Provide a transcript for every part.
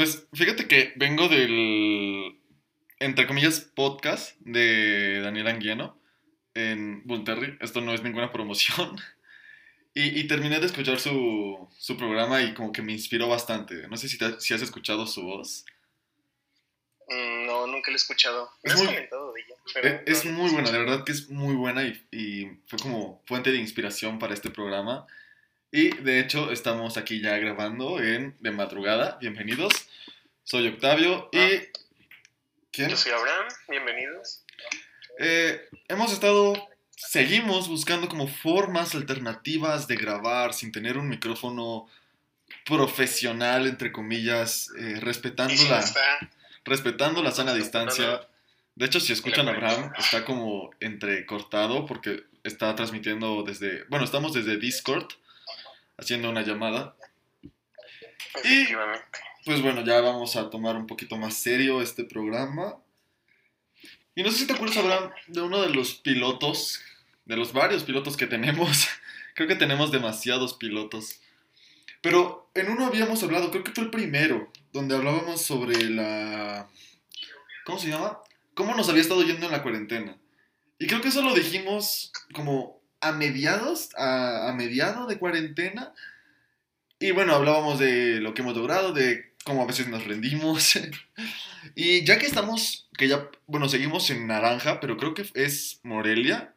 Pues fíjate que vengo del, entre comillas, podcast de Daniel Anguiano en Bunterry. Esto no es ninguna promoción. Y, y terminé de escuchar su, su, programa y como que me inspiró bastante. No sé si, te, si has escuchado su voz. Mm, no, nunca la he escuchado. Es, muy, muy, de ella, pero es, no, muy buena, de verdad que es muy buena y, y, fue como fuente de inspiración para este programa. Y de hecho estamos aquí ya grabando en de madrugada. Bienvenidos. Soy Octavio y... Ah. ¿Quién? Yo soy Abraham. Bienvenidos. Eh, hemos estado seguimos buscando como formas alternativas de grabar sin tener un micrófono profesional, entre comillas, eh, respetando, la, respetando la sana distancia. De hecho, si escuchan a Abraham, está como entrecortado porque está transmitiendo desde, bueno, estamos desde Discord haciendo una llamada. Y pues bueno, ya vamos a tomar un poquito más serio este programa. Y no sé si te acuerdas, Abraham, de uno de los pilotos, de los varios pilotos que tenemos. creo que tenemos demasiados pilotos. Pero en uno habíamos hablado, creo que fue el primero, donde hablábamos sobre la... ¿Cómo se llama? ¿Cómo nos había estado yendo en la cuarentena? Y creo que eso lo dijimos como a mediados, a, a mediado de cuarentena. Y bueno, hablábamos de lo que hemos logrado, de cómo a veces nos rendimos. y ya que estamos, que ya, bueno, seguimos en naranja, pero creo que es Morelia.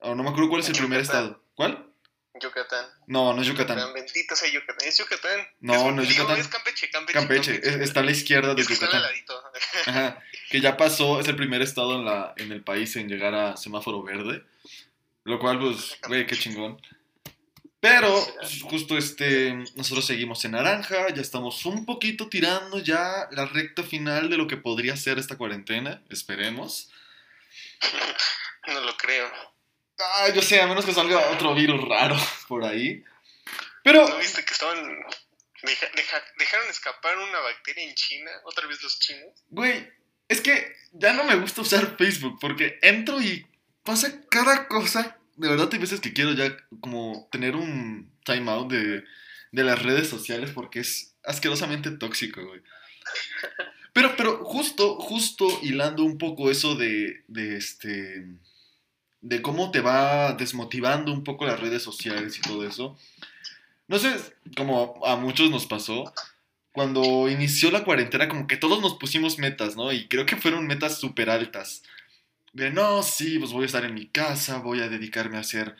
O no me acuerdo cuál es el primer estado. ¿Cuál? Yucatán. No, no es Yucatán. Bendito sea Yucatán. Es Yucatán. No, no es Yucatán. Es Campeche, Campeche. Campeche. Campeche. Está a la izquierda de es que Yucatán. Está Ajá. Que ya pasó, es el primer estado en, la, en el país en llegar a semáforo verde. Lo cual, pues, güey, qué chingón. Pero, pues, justo este, nosotros seguimos en naranja, ya estamos un poquito tirando ya la recta final de lo que podría ser esta cuarentena, esperemos. No lo creo. Ah, yo sé, a menos que salga otro virus raro por ahí. Pero... ¿No viste que estaban... Deja, deja, dejaron escapar una bacteria en China? ¿Otra vez los chinos? Güey, es que ya no me gusta usar Facebook porque entro y pasa cada cosa. De verdad hay veces que quiero ya como tener un timeout de, de las redes sociales porque es asquerosamente tóxico, güey. Pero, pero justo, justo hilando un poco eso de, de este de cómo te va desmotivando un poco las redes sociales y todo eso. No sé, como a muchos nos pasó, cuando inició la cuarentena, como que todos nos pusimos metas, ¿no? Y creo que fueron metas súper altas. De, no, sí, pues voy a estar en mi casa, voy a dedicarme a hacer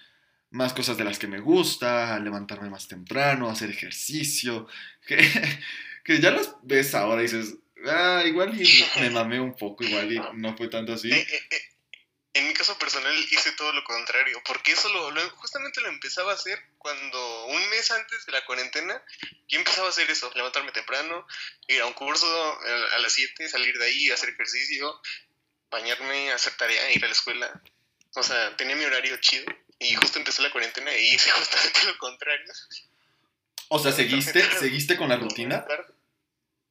más cosas de las que me gusta, a levantarme más temprano, a hacer ejercicio, que, que ya las ves ahora y dices, ah, igual y me mamé un poco, igual y no fue tanto así. Eh, eh, eh en mi caso personal hice todo lo contrario, porque eso lo, lo, justamente lo empezaba a hacer cuando un mes antes de la cuarentena, yo empezaba a hacer eso, levantarme temprano, ir a un curso a, las 7, salir de ahí, hacer ejercicio, bañarme, hacer tarea, ir a la escuela. O sea, tenía mi horario chido y justo empezó la cuarentena y hice justamente lo contrario. O sea, ¿seguiste, ¿seguiste con la rutina?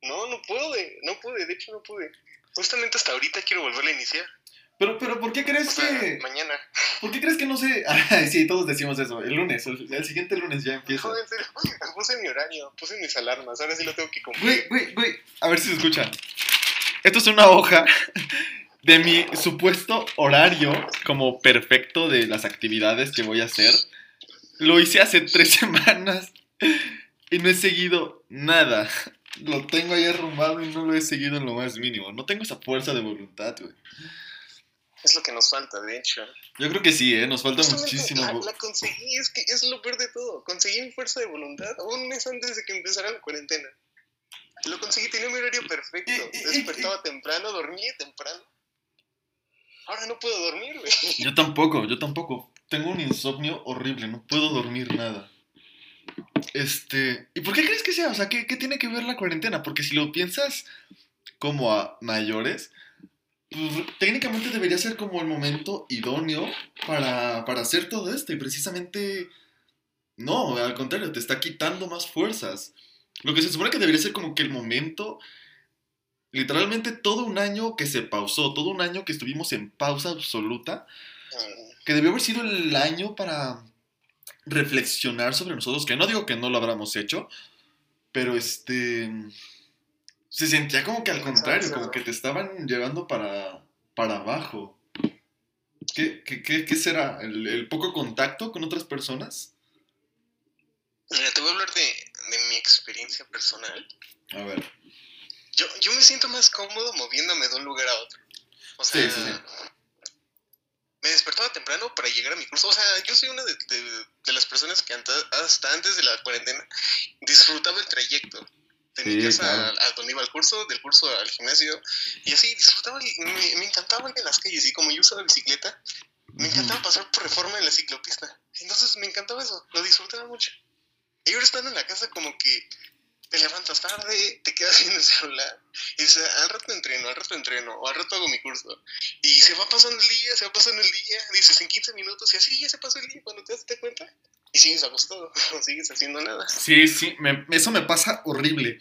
No, no pude, no pude, de hecho no pude. Justamente hasta ahorita quiero volver a iniciar. Pero, pero, ¿por qué crees O sea, que...? mañana. ¿Por qué crees que no se...? Ay, sí, todos decimos eso. El lunes, el, el siguiente lunes ya empieza. No, en serio, puse mi horario, puse mis alarmas, ahora sí lo tengo que cumplir. Güey, güey, güey. A ver si se escucha. Esto es una hoja de mi supuesto horario como perfecto de las actividades que voy a hacer. Lo hice hace tres semanas y no he seguido nada. Lo tengo ahí arrumbado y no lo he seguido en lo más mínimo. No tengo esa fuerza de voluntad, güey. Es lo que nos falta, de hecho. Yo creo que sí, ¿eh? Nos falta Justamente muchísimo. La, la conseguí, es que es lo peor de todo. Conseguí mi fuerza de voluntad un mes antes de que empezara la cuarentena. Lo conseguí, tenía mi horario perfecto. Despertaba temprano, dormía temprano. Ahora no puedo dormir. Yo tampoco, yo tampoco. Tengo un insomnio horrible, no puedo dormir nada. Este, ¿y por qué crees que sea? O sea, ¿qué, qué tiene que ver la cuarentena? Porque si lo piensas como a mayores, pues, técnicamente debería ser como el momento idóneo para, para hacer todo esto. Y precisamente, no, al contrario, te está quitando más fuerzas. Lo que se supone que debería ser como que el momento, literalmente todo un año que se pausó, todo un año que estuvimos en pausa absoluta, que debió haber sido el año para reflexionar sobre nosotros, que no digo que no lo habríamos hecho, pero este, se sentía como que al contrario, como que te estaban llevando para, para abajo. ¿Qué, qué, qué, qué será? ¿El, ¿El, poco contacto con otras personas? Mira, te voy a hablar de, de mi experiencia personal. A ver. Yo, yo me siento más cómodo moviéndome de un lugar a otro. O sea, Sí, sí, sí. me despertaba temprano para llegar a mi curso. O sea, yo soy una de, de- de las personas que anta- hasta antes de la cuarentena disfrutaba el trayecto. De mi casa claro. a, a donde iba al curso, del curso al gimnasio. Y así disfrutaba, el- me, me encantaba ir en las calles. Y como yo usaba bicicleta, me encantaba pasar por reforma en la ciclopista. Entonces me encantaba eso, lo disfrutaba mucho. Y ahora estando en la casa, como que te levantas tarde, te quedas en el celular, y dices, al rato entreno, al rato entreno, o al rato hago mi curso. Y se va pasando el día, se va pasando el día, dices en 15 minutos, y así ya se pasó el día cuando te das cuenta. Y sigues acostado, no sigues haciendo nada. Sí, sí, me- eso me pasa horrible.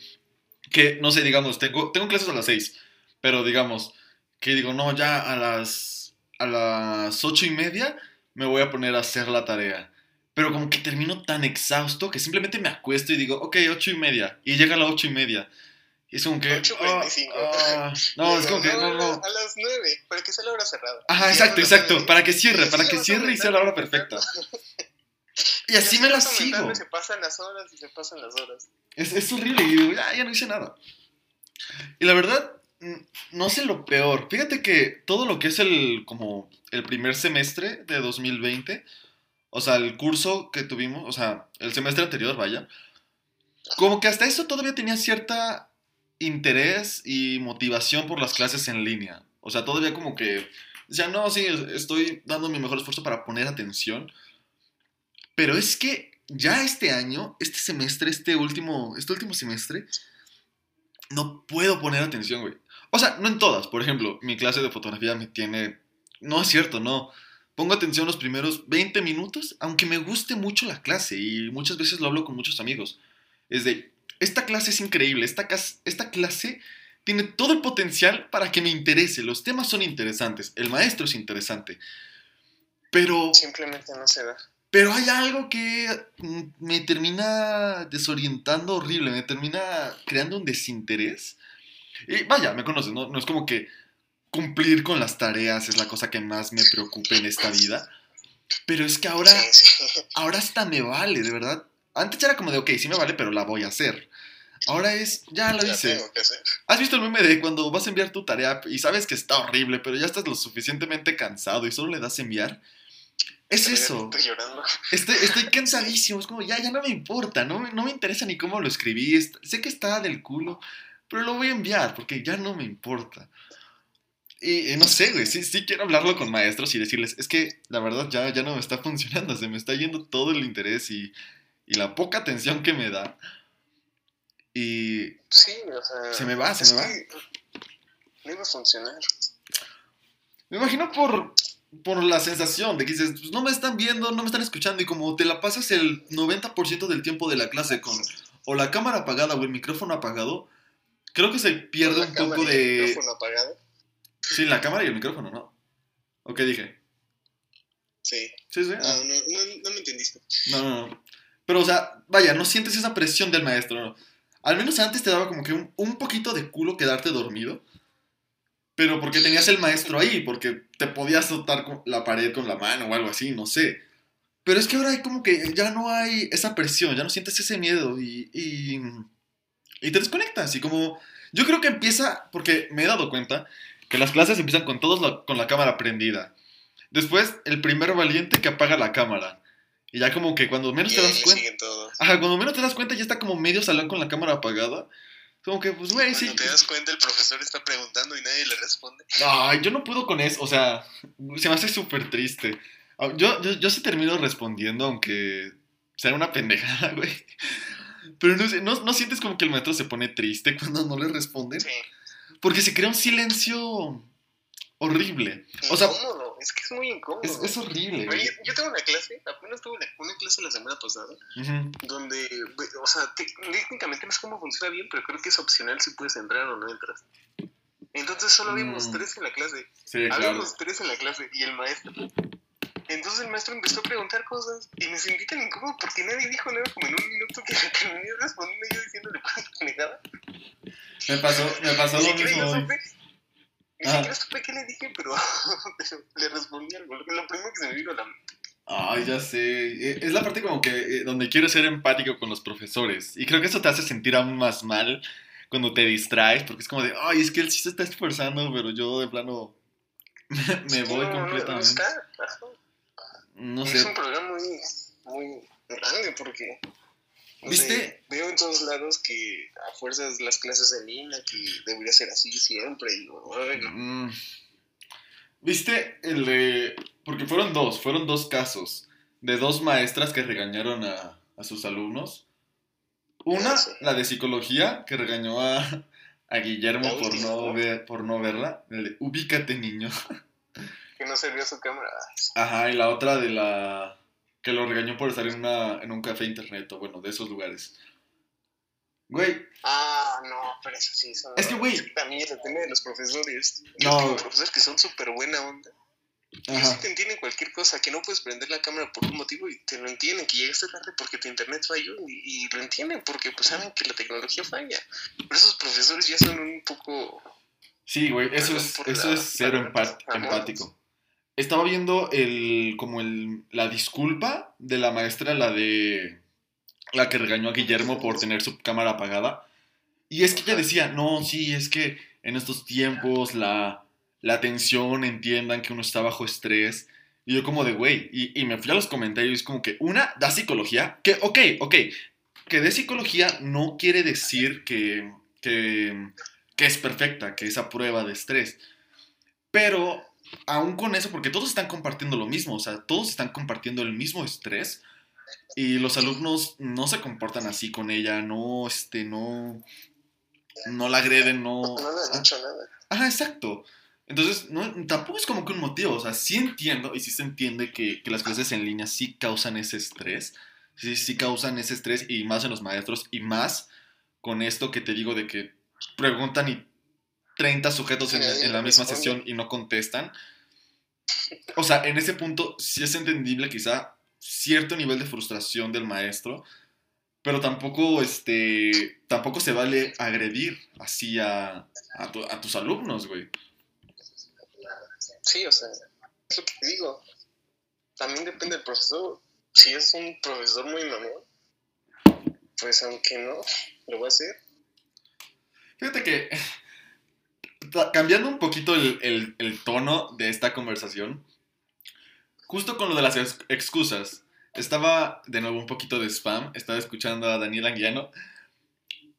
Que, no sé, digamos, tengo, tengo clases a las 6, pero digamos, que digo, no, ya a las, a las ocho y media me voy a poner a hacer la tarea. Pero como que termino tan exhausto que simplemente me acuesto y digo, ok, ocho y media. Y llega a las ocho y media. Y es como que... 8:45. ah, ah, no, es como que... No, no. A las 9, para que sea la hora cerrada. Ajá, exacto, exacto. Para que cierre, para que cierre y sea la hora perfecta. Y así me la sigo. Se pasan las horas y se pasan las horas. Es, es horrible y digo, ya, ya no hice nada. Y la verdad, no sé lo peor. Fíjate que todo lo que es el, como, el primer semestre de 2020, o sea, el curso que tuvimos, o sea, el semestre anterior, vaya, como que hasta eso todavía tenía cierta interés y motivación por las clases en línea. O sea, todavía como que, ya no, sí, estoy dando mi mejor esfuerzo para poner atención. Pero es que ya este año, este semestre, este último, este último semestre, no puedo poner atención, güey. O sea, no en todas. Por ejemplo, mi clase de fotografía me tiene... No es cierto, no. Pongo atención los primeros 20 minutos, aunque me guste mucho la clase y muchas veces lo hablo con muchos amigos. Es de, esta clase es increíble, esta, esta clase tiene todo el potencial para que me interese, los temas son interesantes, el maestro es interesante. Pero Simplemente no se da. pero hay algo que mm, me termina desorientando horrible, me termina creando un desinterés. Y vaya, me conoces, ¿no? No es como que cumplir con las tareas es la cosa que más me preocupa en esta vida. Pero es que ahora, ahora hasta me vale, de verdad. Antes era como de, ok, sí me vale, pero la voy a hacer. Ahora es, ya lo La hice. ¿Has visto el meme de cuando vas a enviar tu tarea y sabes que está horrible, pero ya estás lo suficientemente cansado y solo le das enviar? Es eso. Estoy llorando. Estoy, estoy cansadísimo, es como, ya, ya no me importa, no, me- no me interesa ni cómo lo escribí, sé que está del culo, pero lo voy a enviar porque ya no me importa. Y eh, no sé, güey, sí, sí quiero hablarlo con maestros y decirles, es que la verdad ya, ya no me está funcionando, se me está yendo todo el interés y, y la poca atención que me da. Y Sí, o sea. Se me va, se me va. No iba a funcionar. me imagino por, por la sensación de que dices, pues no me están viendo, no me están escuchando y como te la pasas el 90% del tiempo de la clase con o la cámara apagada o el micrófono apagado, creo que se pierde un poco el de... micrófono apagado. Sí, la cámara y el micrófono, ¿no? ¿O qué dije? Sí. Sí, sí. No, ah. no, no, no me entendiste. No, no, no. Pero, o sea, vaya, no sientes esa presión del maestro, ¿no? Al menos antes te daba como que un, un poquito de culo quedarte dormido. Pero porque tenías el maestro ahí, porque te podías soltar con la pared con la mano o algo así, no sé. Pero es que ahora hay como que ya no hay esa presión, ya no sientes ese miedo y, y, y te desconectas. Y como, yo creo que empieza, porque me he dado cuenta que las clases empiezan con todos la- con la cámara prendida. Después, el primer valiente que apaga la cámara. Y ya como que cuando menos Y te das cuenta... Ajá, cuando menos te das cuenta ya está como medio salón con la cámara apagada. Como que, pues, güey, Cuando sí. te das cuenta, el profesor está preguntando y nadie le responde. Ay, yo no puedo con eso. O sea, se me hace súper triste. Ah, Yo, yo, yo sí termino respondiendo, aunque sea una pendejada, güey. Pero no, sé, no, no sientes como que el maestro se pone triste cuando no le responden. Sí. Porque se crea un silencio horrible. O sea, incómodo. Es que es muy incómodo. es, es horrible, güey. yo tengo una clase, apenas tuve una, una clase la semana pasada, Ujú. donde, o sea, te- técnicamente no sé cómo funciona bien, pero creo que es opcional si puedes entrar o no entras. Entonces solo habíamos Mm. tres en la clase. Sí, claro. Habíamos tres en la clase y el maestro. Entonces el maestro empezó a preguntar cosas y me sentí tan incómodo porque nadie dijo nada como en un minuto que terminé respondiendo yo diciéndole pura pendejada. Me pasó, me pasó lo mismo yo hoy. ni Ah. siquiera supe qué le dije, pero, pero le respondí algo. Lo, primero que se me vino a la mente. Ay, ya sé. Eh, Es la parte como que eh, donde quiero ser empático con los profesores. Y creo que eso te hace sentir aún más mal cuando te distraes, porque es como de, ay, es que él sí se está esforzando, pero yo de plano me voy no, no, no completamente. Ajá. No Y sé. Es un programa muy, muy grande porque no ¿Viste? veo en todos lados que a fuerzas las clases en línea, que debería ser así siempre. Y, ay, no. Mm. ¿Viste el de.? Porque fueron dos, fueron dos casos de dos maestras que regañaron a, a sus alumnos. Una, Ah, sí. la de psicología, que regañó a, a Guillermo por no, ver, por no verla. El de, ubícate, niño. que no servía su cámara. Ajá, y la otra de la. Que lo regañó por estar en, una, en un café internet, o bueno, de esos lugares. Güey, Ah, no, pero eso sí. Eso, Es que, güey. También es depende de los profesores. Yo No. tengo profesores que son súper buena onda. Y sí ajá. te entienden cualquier cosa, que no puedes prender la cámara por un motivo y te lo entienden, que llegaste tarde porque tu internet falló y, y lo entienden porque pues saben que la tecnología falla. Pero esos profesores ya son un poco... Sí, güey, eso es, eso la es cero empat- Ajá. empático. Estaba viendo el, como el, la disculpa de la maestra, la de, la que regañó a Guillermo por tener su cámara apagada. Y es que ella decía, no, sí, es que en estos tiempos la, la atención, entiendan que uno está bajo estrés. Y yo como de, güey, y, y me fui a los comentarios como que, una, da psicología, que, ok, ok, que de psicología no quiere decir que, que, que es perfecta, que es a prueba de estrés. Pero aún con eso, porque todos están compartiendo lo mismo, o sea, todos están compartiendo el mismo estrés y los alumnos no se comportan así con ella, no, este, no, no la agreden, no... No le han hecho nada. Ajá, exacto. Entonces, no, tampoco es como que un motivo, o sea, sí entiendo y sí se entiende que, que las clases en línea sí causan ese estrés, sí, sí causan ese estrés y más en los maestros y más con esto que te digo de que preguntan y 30 sujetos en, la misma sesión y no contestan. O sea, en ese punto sí es entendible quizá cierto nivel de frustración del maestro, pero tampoco, este, tampoco se vale agredir así a, a, tu- a tus alumnos, güey. Sí, o sea, es lo que te digo. También depende del profesor. Si es un profesor muy mamón, pues aunque no, lo va a hacer. Fíjate que, cambiando un poquito el, el- el tono de esta conversación, justo con lo de las ex- excusas, estaba de nuevo un poquito de spam, estaba escuchando a Daniel Anguiano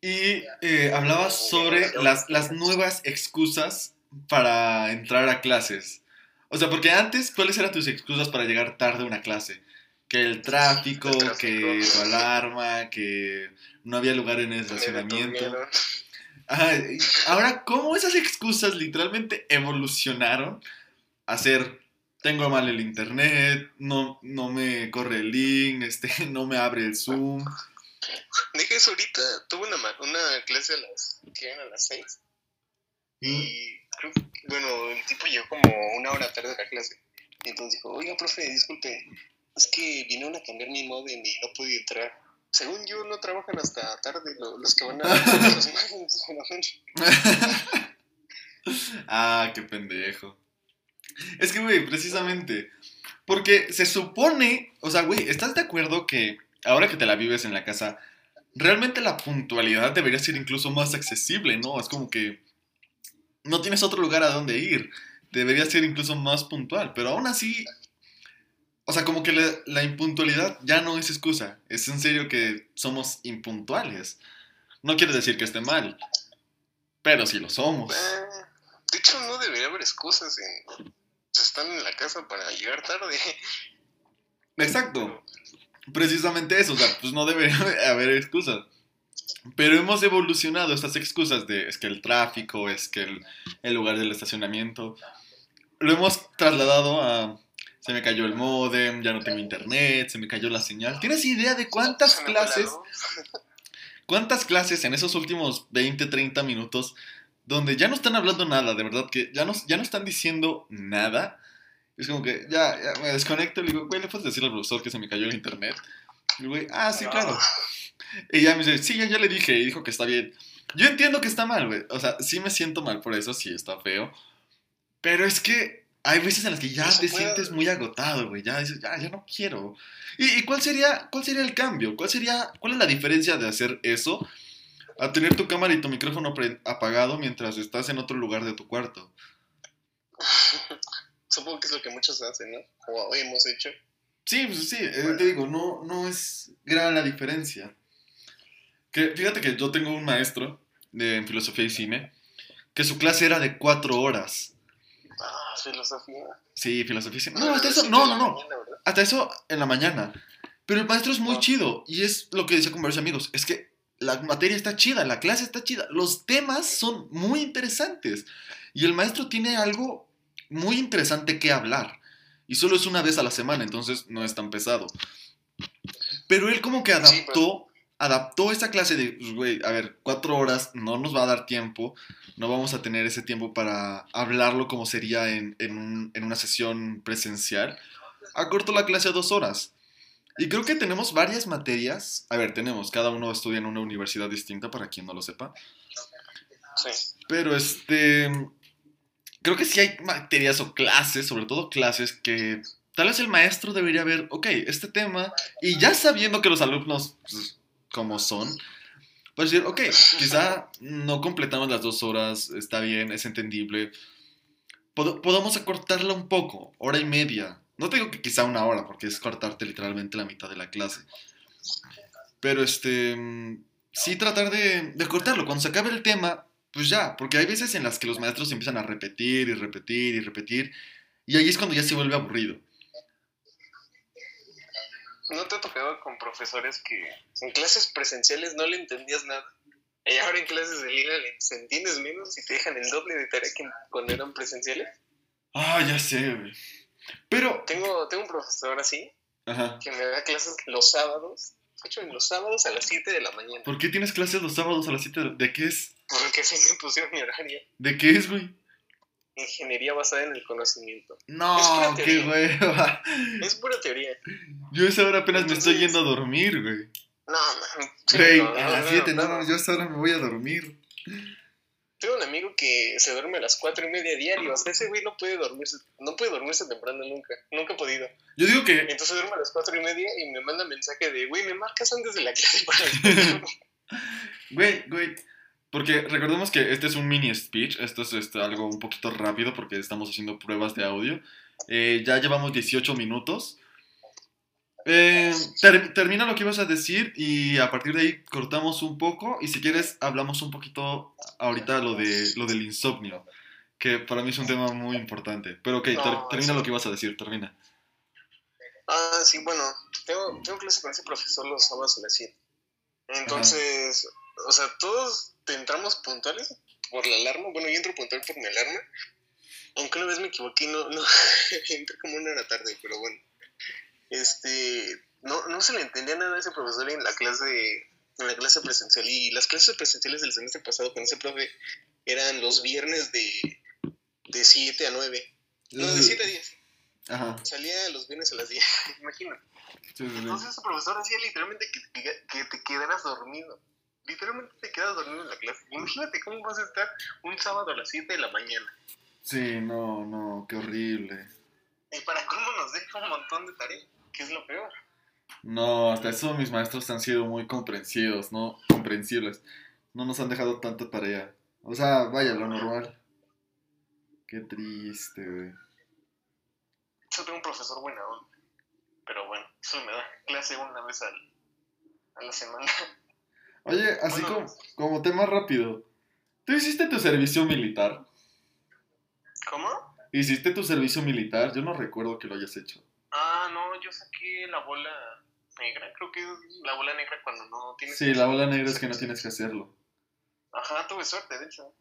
y eh, hablaba sobre las, las nuevas excusas para entrar a clases. O sea, porque antes, ¿cuáles eran tus excusas para llegar tarde a una clase? Que el tráfico, El tráfico. que tu alarma, que no había lugar en el estacionamiento. Ahora, ¿cómo esas excusas literalmente evolucionaron a ser tengo mal el internet, no, no me corre el link, este, no me abre el Zoom? Deja eso ahorita. Tuve una, una clase a las, eran a las 6. Y creo que- bueno, el tipo llegó como una hora tarde a la clase. Y entonces dijo, oiga, profe, disculpe, es que vinieron a cambiar mi modem y no pude entrar. Según yo, no trabajan hasta tarde lo- los que van a los. Ah, qué pendejo. Es que, güey, precisamente. Porque se supone, o sea, güey, ¿estás de acuerdo que ahora que te la vives en la casa, realmente la puntualidad debería ser incluso más accesible, ¿no? Es como que no tienes otro lugar a donde ir. Debería ser incluso más puntual, pero aún así, o sea, como que la, la impuntualidad ya no es excusa. Es en serio que somos impuntuales. No quiere decir que esté mal, pero sí lo somos. Ah, de hecho, no debería haber excusas en... Están en la casa para llegar tarde. Exacto. Precisamente eso, o sea, pues no debería haber excusas. Pero hemos evolucionado estas excusas de es que el tráfico, es que el, el lugar del estacionamiento. Lo hemos trasladado a se me cayó el modem, ya no tengo internet, se me cayó la señal. ¿Tienes idea de cuántas clases, cuántas clases en esos últimos 20, 30 minutos donde ya no están hablando nada, de verdad que ya no, ya no están diciendo nada? Es como que ya, ya me desconecto y le digo, güey, ¿le puedes decir al profesor que se me cayó el internet? Y el güey, ah, sí, claro. Y ya me dice, sí, ya, ya le dije, y dijo que está bien. Yo entiendo que está mal, güey. O sea, sí me siento mal por eso, sí está feo. Pero es que hay veces en las que ya No te puede. sientes muy agotado, güey. Ya dices, ya, ya no quiero. ¿Y, y cuál, sería, cuál sería el cambio? ¿Cuál, sería, ¿Cuál es la diferencia de hacer eso a tener tu cámara y tu micrófono apagado mientras estás en otro lugar de tu cuarto? Supongo que es lo que muchos hacen, ¿no? O hemos hecho. Sí, pues sí, eh, te digo, no, no es gran la diferencia. Que, fíjate que yo tengo un maestro de en filosofía y cine que su clase era de cuatro horas. Filosofía. Sí, filosofía. No, hasta eso, no, no, no. Hasta eso en la mañana. Pero el maestro es muy Ah. chido. Y es lo que decía con varios amigos. Es que la materia está chida, la clase está chida. Los temas son muy interesantes. Y el maestro tiene algo muy interesante que hablar. Y solo es una vez a la semana, entonces no es tan pesado. Pero él como que adaptó, adaptó esa clase de, pues, güey, a ver, cuatro horas no nos va a dar tiempo. No vamos a tener ese tiempo para hablarlo como sería en, en un- en una sesión presencial acortó la clase a dos horas. Y creo que tenemos varias materias. A ver, tenemos, cada uno estudia en una universidad distinta, para quien no lo sepa. Sí. Pero este. Creo que sí hay materias o clases, sobre todo clases, que tal vez el maestro debería ver, ok, este tema, y ya sabiendo que los alumnos, pues, como son, pues decir, ok, quizá no completamos las dos horas, está bien, es entendible. Pod- podamos acortarla un poco, hora y media. No te digo que quizá una hora, porque es cortarte literalmente la mitad de la clase. Pero este. Sí, tratar de, de cortarlo. Cuando se acabe el tema, pues ya. Porque hay veces en las que los maestros empiezan a repetir y repetir y repetir. Y ahí es cuando ya se vuelve aburrido. ¿No te ha tocado con profesores que en clases presenciales no le entendías nada? Y ahora en clases de línea les entiendes menos y te dejan el doble de tarea que cuando eran presenciales. Ah, ya sé, güey. Pero. Tengo, tengo un profesor así Ajá. que me da clases los sábados. De hecho, en los sábados a las 7 de la mañana. ¿Por qué tienes clases los sábados a las 7 de, de qué es? Porque así me pusieron mi horario. ¿De qué es, güey? Ingeniería basada en el conocimiento. No, Es qué hueva. Es pura teoría. Yo a esa hora apenas me estoy yendo a dormir, güey. No, man. Güey, no, a las no, 7, no, no. no, yo a esa hora me voy a dormir. Tengo un amigo que se duerme a las cuatro y media diario. O sea, ese güey no puede dormirse, no puede dormirse temprano nunca. Nunca ha podido. Yo digo que Entonces duerme a las cuatro y media y me manda mensaje de, güey, me marcas antes de la clase para después". Güey, güey. Porque recordemos que este es un mini speech. Esto es este, algo un poquito rápido porque estamos haciendo pruebas de audio. Eh, ya llevamos 18 minutos. Eh, ter- termina lo que ibas a decir y a partir de ahí cortamos un poco. Y si quieres, hablamos un poquito ahorita lo, de, lo del insomnio. Que para mí es un tema muy importante. Pero ok, ter- termina lo que ibas a decir, termina. Ah, sí, bueno, tengo, tengo clase con ese profesor los sábados a las 7. Entonces, o sea, todos entramos puntuales por la alarma. Bueno, yo entro puntual por mi alarma. Aunque una vez me equivoqué, no, no, entré como una hora tarde, pero bueno. Este, no, no se le entendía nada a ese profesor en la clase, en la clase presencial. Y las clases presenciales del semestre pasado con ese profe eran los viernes de, de 7 a 9. No, de 7 a 10. Ajá. Salía los viernes a las 10, imagínate. Sí, sí, sí. Entonces ese profesor hacía literalmente que, te- que te quedaras dormido. Literalmente te quedas dormido en la clase. Imagínate cómo vas a estar un sábado a las 7 de la mañana. Sí, no, no, qué horrible. Y para cómo nos deja un montón de tarea, que es lo peor. No, hasta eso mis maestros han sido muy comprensivos, ¿no? Comprensibles. No nos han dejado tanta tarea. O sea, vaya, lo normal. Qué triste, güey. Yo tengo un profesor buena onda. Pero bueno, eso me da clase una vez al, a la semana. Oye, así Bueno. como, como tema rápido. ¿Tú hiciste tu servicio militar? ¿Cómo? ¿Hiciste tu servicio militar? Yo no recuerdo que lo hayas hecho. Ah, no, yo saqué la bola negra. Creo que es la bola negra cuando no tienes. Sí, la bola negra es que no tienes que hacerlo. Ajá, tuve suerte, de hecho.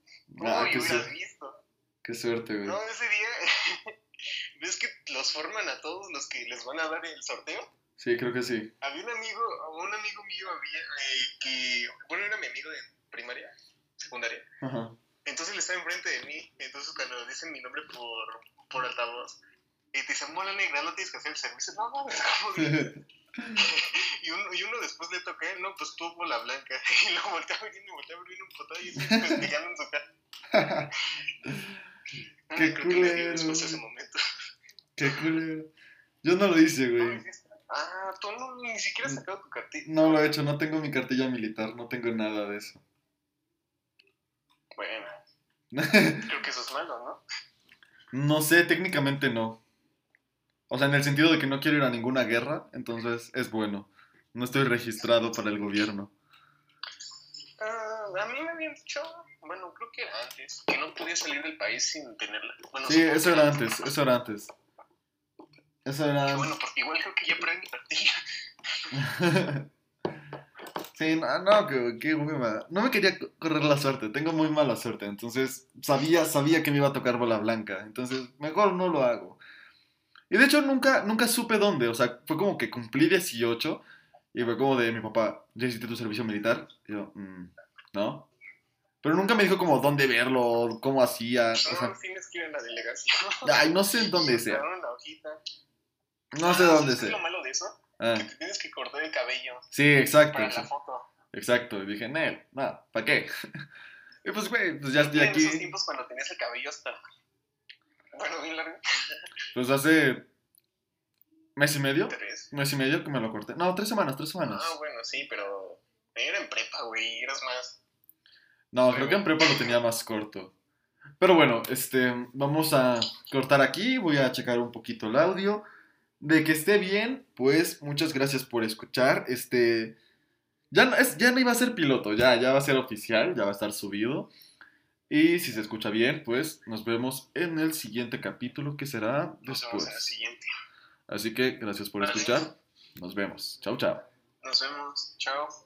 Ah, Uy, qué, hubieras suerte, visto. qué suerte, güey. No, ese día, ¿ves que los forman a todos los que les van a dar el sorteo? Sí, creo que sí. Había un amigo, un amigo mío había eh, que, bueno, era mi amigo de primaria, secundaria, Ajá. entonces él estaba enfrente de mí, entonces cuando dicen mi nombre por, por altavoz, y te dicen, bola negra, no tienes que hacer el servicio, no, no, ¿cómo que? Y uno, y uno después le toca, no, pues tú bola blanca. Y lo volteaba y volteaba ver un potado y así investigando en su cara. Qué Creo que le dio culero. después de ese momento. Qué culero. Yo no lo hice, ¿No lo güey. hiciste? Ah, tú no, ni siquiera has sacado tu cartilla. No lo he hecho, no tengo mi cartilla militar, no tengo nada de eso. Bueno, creo que eso es malo, ¿no? No sé, técnicamente no. O sea, en el sentido de que no quiero ir a ninguna guerra, entonces es bueno. No estoy registrado para el gobierno. Ah, a mí me habían dicho, bueno, creo que era antes, que no podía salir del país sin tenerla. Bueno, Sí, eso era antes, eso era antes. Eso era... bueno, porque igual creo que ya perdí. Sí, no, no, que, que hueva. No me quería co- correr la suerte, tengo muy mala suerte, entonces sabía, sabía que me iba a tocar bola blanca, entonces mejor no lo hago. Y de hecho nunca, nunca supe dónde, o sea, fue como que cumplí 18 y fue como de mi papá, ¿ya hiciste tu servicio militar? Y yo, "Mm, ¿no? Pero nunca me dijo como dónde verlo, cómo hacía, o sea, No, tienes que ir a la delegación. ay, no sé en dónde sea, una hojita. No sé Ah, dónde ¿sabes qué es lo malo de eso? Ah, Que te tienes que cortar el cabello sí, exacto, para la exacto, foto. exacto, y dije, Nel, no, ¿para qué? Y pues, güey, pues ya estoy En esos aquí. tiempos cuando tenías el cabello hasta... Bueno, bien largo. Pues hace mes y medio, Tres. mes y medio que me lo corté. No, tres semanas, tres semanas. Ah, bueno, sí, pero... Era en prepa, güey, eras más... No, creo que en prepa lo tenía más corto. Pero bueno, este, vamos a cortar aquí, voy a checar un poquito el audio. De que esté bien, pues muchas gracias por escuchar. Este, ya no, es, ya no iba a ser piloto, ya, ya va a ser oficial, ya va a estar subido. Y si se escucha bien, pues nos vemos en el siguiente capítulo que será Nos vemos en el después. siguiente. Así que gracias por Vale. escuchar. Nos vemos. Chao, chao. Nos vemos. Chao.